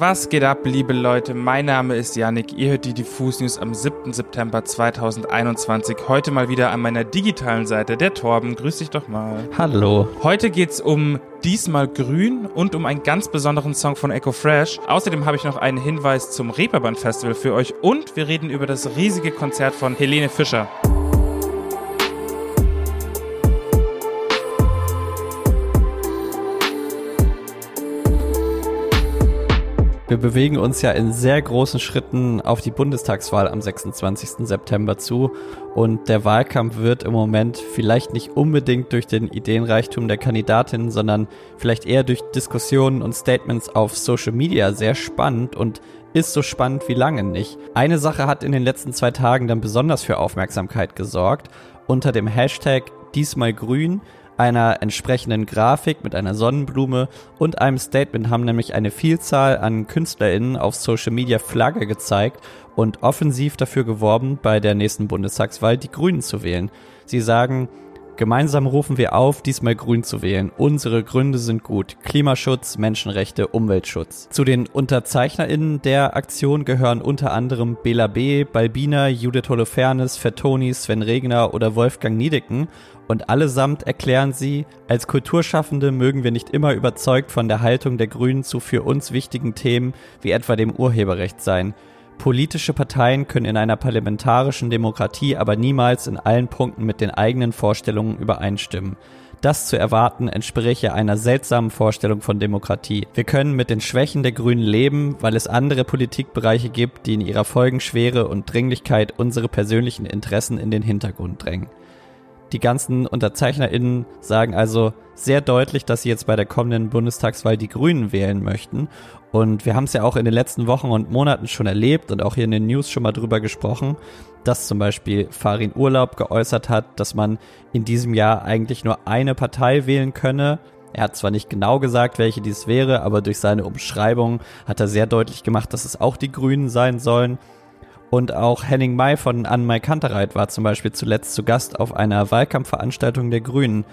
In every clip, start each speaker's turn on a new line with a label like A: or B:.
A: Was geht ab, liebe Leute? Mein Name ist Yannick. Ihr hört die Diffus News am 7. September 2021. Heute mal wieder an meiner digitalen Seite. Der Torben, grüß dich doch mal.
B: Hallo.
A: Heute geht's um Diesmal Grün und um einen ganz besonderen Song von Echo Fresh. Außerdem habe ich noch einen Hinweis zum Reeperbahn Festival für euch und wir reden über das riesige Konzert von Helene Fischer.
B: Wir bewegen uns ja in sehr großen Schritten auf die Bundestagswahl am 26. September zu und der Wahlkampf wird im Moment vielleicht nicht unbedingt durch den Ideenreichtum der Kandidatin, sondern vielleicht eher durch Diskussionen und Statements auf Social Media sehr spannend und ist so spannend wie lange nicht. Eine Sache hat in den letzten zwei Tagen dann besonders für Aufmerksamkeit gesorgt. Unter dem Hashtag diesmal grün einer entsprechenden Grafik mit einer Sonnenblume und einem Statement haben nämlich eine Vielzahl an KünstlerInnen auf Social Media Flagge gezeigt und offensiv dafür geworben, bei der nächsten Bundestagswahl die Grünen zu wählen. Sie sagen, Gemeinsam rufen wir auf, diesmal grün zu wählen. Unsere Gründe sind gut. Klimaschutz, Menschenrechte, Umweltschutz. Zu den UnterzeichnerInnen der Aktion gehören unter anderem Bela B., Balbina, Judith Holofernes, Fettoni, Sven Regner oder Wolfgang Niedecken und allesamt erklären sie, als Kulturschaffende mögen wir nicht immer überzeugt von der Haltung der Grünen zu für uns wichtigen Themen wie etwa dem Urheberrecht sein. Politische Parteien können in einer parlamentarischen Demokratie aber niemals in allen Punkten mit den eigenen Vorstellungen übereinstimmen. Das zu erwarten entspräche einer seltsamen Vorstellung von Demokratie. Wir können mit den Schwächen der Grünen leben, weil es andere Politikbereiche gibt, die in ihrer Folgenschwere und Dringlichkeit unsere persönlichen Interessen in den Hintergrund drängen. Die ganzen UnterzeichnerInnen sagen also sehr deutlich, dass sie jetzt bei der kommenden Bundestagswahl die Grünen wählen möchten. Und wir haben es ja auch in den letzten Wochen und Monaten schon erlebt und auch hier in den News schon mal drüber gesprochen, dass zum Beispiel Farin Urlaub geäußert hat, dass man in diesem Jahr eigentlich nur eine Partei wählen könne. Er hat zwar nicht genau gesagt, welche dies wäre, aber durch seine Umschreibung hat er sehr deutlich gemacht, dass es auch die Grünen sein sollen. Und auch Henning May von Anne-Mai Kantereit war zum Beispiel zuletzt zu Gast auf einer Wahlkampfveranstaltung der Grünen.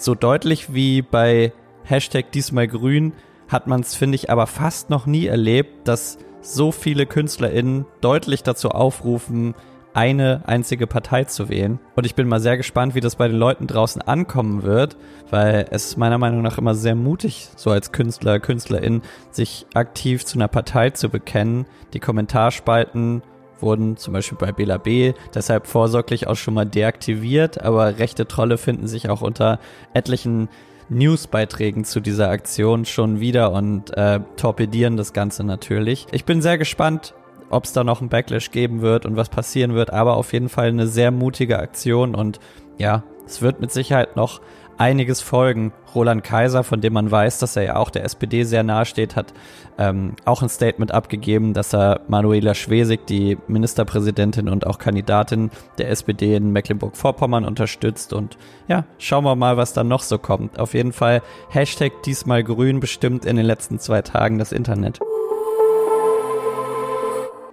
B: So deutlich wie bei Hashtag diesmal grün hat man es, finde ich, aber fast noch nie erlebt, dass so viele KünstlerInnen deutlich dazu aufrufen, eine einzige Partei zu wählen. Und ich bin mal sehr gespannt, wie das bei den Leuten draußen ankommen wird, weil es meiner Meinung nach immer sehr mutig, so als Künstler, Künstlerin, sich aktiv zu einer Partei zu bekennen. Die Kommentarspalten wurden zum Beispiel bei Bela B. deshalb vorsorglich auch schon mal deaktiviert, aber rechte Trolle finden sich auch unter etlichen Newsbeiträgen zu dieser Aktion schon wieder und äh, torpedieren das Ganze natürlich. Ich bin sehr gespannt, ob es da noch einen Backlash geben wird und was passieren wird, aber auf jeden Fall eine sehr mutige Aktion und ja, es wird mit Sicherheit noch einiges folgen. Roland Kaiser, von dem man weiß, dass er ja auch der SPD sehr nahe steht, hat ähm, auch ein Statement abgegeben, dass er Manuela Schwesig, die Ministerpräsidentin und auch Kandidatin der SPD in Mecklenburg-Vorpommern unterstützt. Und ja, schauen wir mal, was dann noch so kommt. Auf jeden Fall Hashtag diesmal grün bestimmt in den letzten zwei Tagen das Internet.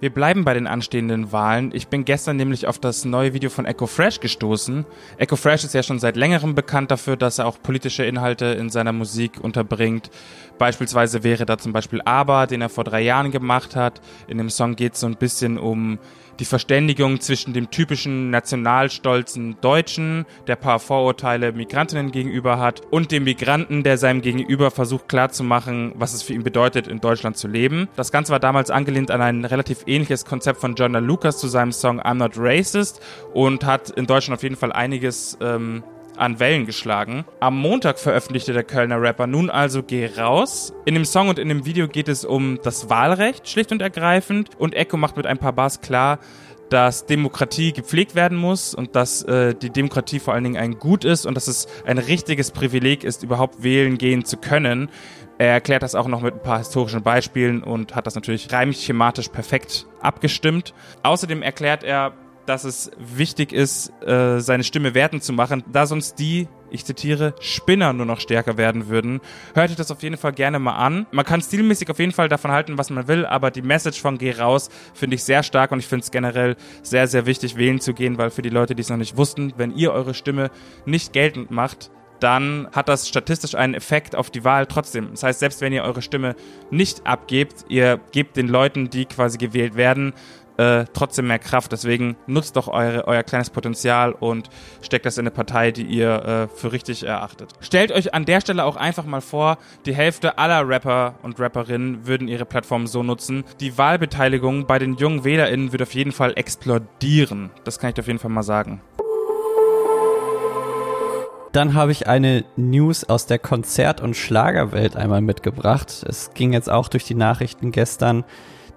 A: Wir bleiben bei den anstehenden Wahlen. Ich bin gestern nämlich auf das neue Video von Echo Fresh gestoßen. Echo Fresh ist ja schon seit längerem bekannt dafür, dass er auch politische Inhalte in seiner Musik unterbringt. Beispielsweise wäre da zum Beispiel Aber, den er vor drei Jahren gemacht hat. In dem Song geht es so ein bisschen um die Verständigung zwischen dem typischen nationalstolzen Deutschen, der paar Vorurteile Migrantinnen gegenüber hat, und dem Migranten, der seinem Gegenüber versucht klarzumachen, was es für ihn bedeutet, in Deutschland zu leben. Das Ganze war damals angelehnt an ein relativ ähnliches Konzept von John Lucas zu seinem Song I'm Not Racist und hat in Deutschland auf jeden Fall einiges ähm, an Wellen geschlagen. Am Montag veröffentlichte der Kölner Rapper nun also Geh raus. In dem Song und in dem Video geht es um das Wahlrecht, schlicht und ergreifend. Und Echo macht mit ein paar Bars klar, dass Demokratie gepflegt werden muss und dass äh, die Demokratie vor allen Dingen ein Gut ist und dass es ein richtiges Privileg ist, überhaupt wählen gehen zu können. Er erklärt das auch noch mit ein paar historischen Beispielen und hat das natürlich reimschematisch perfekt abgestimmt. Außerdem erklärt er, dass es wichtig ist, äh, seine Stimme werten zu machen, da sonst die, ich zitiere, Spinner nur noch stärker werden würden. Hört euch das auf jeden Fall gerne mal an. Man kann stilmäßig auf jeden Fall davon halten, was man will, aber die Message von Geh raus finde ich sehr stark und ich finde es generell sehr, sehr wichtig, wählen zu gehen, weil für die Leute, die es noch nicht wussten, wenn ihr eure Stimme nicht geltend macht, dann hat das statistisch einen Effekt auf die Wahl trotzdem. Das heißt, selbst wenn ihr eure Stimme nicht abgebt, ihr gebt den Leuten, die quasi gewählt werden, äh, trotzdem mehr Kraft. Deswegen nutzt doch eure, euer kleines Potenzial und steckt das in eine Partei, die ihr äh, für richtig erachtet. Stellt euch an der Stelle auch einfach mal vor, die Hälfte aller Rapper und Rapperinnen würden ihre Plattform so nutzen. Die Wahlbeteiligung bei den jungen WählerInnen wird auf jeden Fall explodieren. Das kann ich auf jeden Fall mal sagen.
B: Dann habe ich eine News aus der Konzert- und Schlagerwelt einmal mitgebracht. Es ging jetzt auch durch die Nachrichten gestern.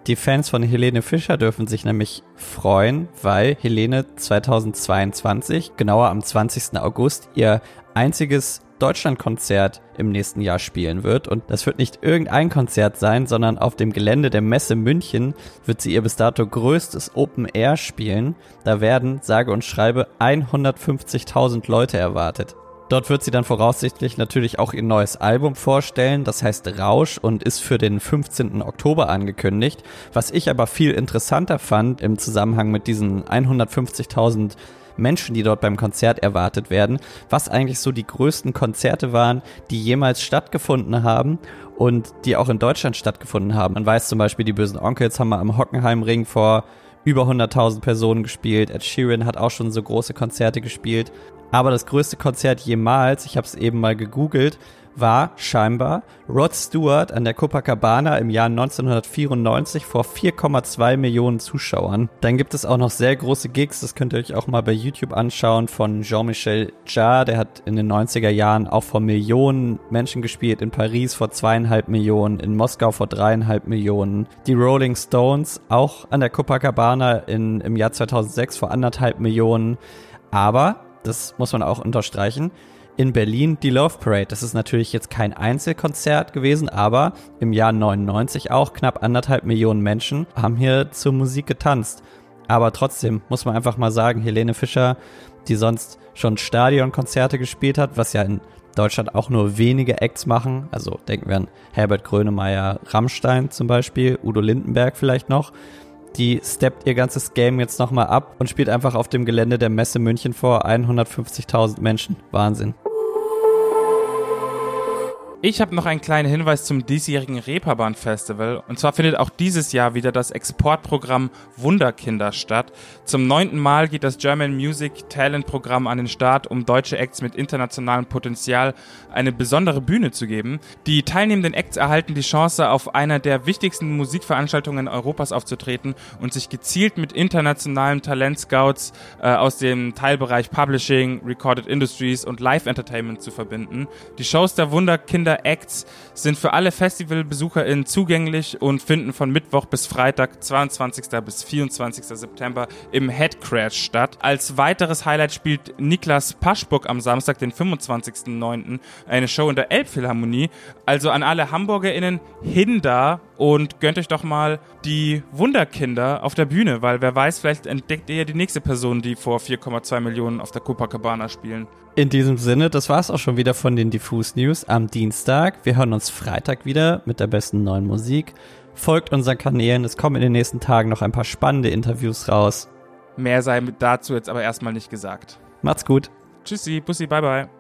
B: Die Fans von Helene Fischer dürfen sich nämlich freuen, weil Helene 2022, genauer am 20. August, ihr einziges Deutschlandkonzert im nächsten Jahr spielen wird. Und das wird nicht irgendein Konzert sein, sondern auf dem Gelände der Messe München wird sie ihr bis dato größtes Open Air spielen. Da werden, sage und schreibe, 150.000 Leute erwartet. Dort wird sie dann voraussichtlich natürlich auch ihr neues Album vorstellen, das heißt Rausch und ist für den 15. Oktober angekündigt. Was ich aber viel interessanter fand im Zusammenhang mit diesen 150.000 Menschen, die dort beim Konzert erwartet werden, was eigentlich so die größten Konzerte waren, die jemals stattgefunden haben und die auch in Deutschland stattgefunden haben. Man weiß zum Beispiel, die bösen Onkels haben mal am Hockenheimring vor über 100.000 Personen gespielt. Ed Sheeran hat auch schon so große Konzerte gespielt. Aber das größte Konzert jemals, ich habe es eben mal gegoogelt, war scheinbar Rod Stewart an der Copacabana im Jahr 1994 vor 4,2 Millionen Zuschauern. Dann gibt es auch noch sehr große Gigs, das könnt ihr euch auch mal bei YouTube anschauen, von Jean-Michel Jarre, der hat in den 90er Jahren auch vor Millionen Menschen gespielt, in Paris vor zweieinhalb Millionen, in Moskau vor dreieinhalb Millionen. Die Rolling Stones auch an der Copacabana in, im Jahr 2006 vor anderthalb Millionen. Aber das muss man auch unterstreichen. In Berlin die Love Parade. Das ist natürlich jetzt kein Einzelkonzert gewesen, aber im Jahr 99 auch knapp anderthalb Millionen Menschen haben hier zur Musik getanzt. Aber trotzdem muss man einfach mal sagen, Helene Fischer, die sonst schon Stadionkonzerte gespielt hat, was ja in Deutschland auch nur wenige Acts machen. Also denken wir an Herbert Grönemeyer, Rammstein zum Beispiel, Udo Lindenberg vielleicht noch die steppt ihr ganzes Game jetzt nochmal ab und spielt einfach auf dem Gelände der Messe München vor 150.000 Menschen. Wahnsinn.
A: Ich habe noch einen kleinen Hinweis zum diesjährigen Reeperbahn Festival. Und zwar findet auch dieses Jahr wieder das Exportprogramm Wunderkinder statt. Zum neunten Mal geht das German Music Talent Programm an den Start, um deutsche Acts mit internationalem Potenzial eine besondere Bühne zu geben. Die teilnehmenden Acts erhalten die Chance, auf einer der wichtigsten Musikveranstaltungen Europas aufzutreten und sich gezielt mit internationalen Talentscouts äh, aus dem Teilbereich Publishing, Recorded Industries und Live Entertainment zu verbinden. Die Shows der Wunderkinder Acts sind für alle FestivalbesucherInnen zugänglich und finden von Mittwoch bis Freitag, 22. bis 24. September im Headcrash statt. Als weiteres Highlight spielt Niklas Paschburg am Samstag, den 25.09. eine Show in der Elbphilharmonie. Also an alle HamburgerInnen hin da und gönnt euch doch mal die Wunderkinder auf der Bühne, weil wer weiß, vielleicht entdeckt ihr ja die nächste Person, die vor 4,2 Millionen auf der Copacabana spielen.
B: In diesem Sinne, das war's auch schon wieder von den Diffus News am Dienstag. Wir hören uns Freitag wieder mit der besten neuen Musik. Folgt unseren Kanälen, es kommen in den nächsten Tagen noch ein paar spannende Interviews raus.
A: Mehr sei dazu jetzt aber erstmal nicht gesagt.
B: Macht's gut.
A: Tschüssi, Bussi, bye bye.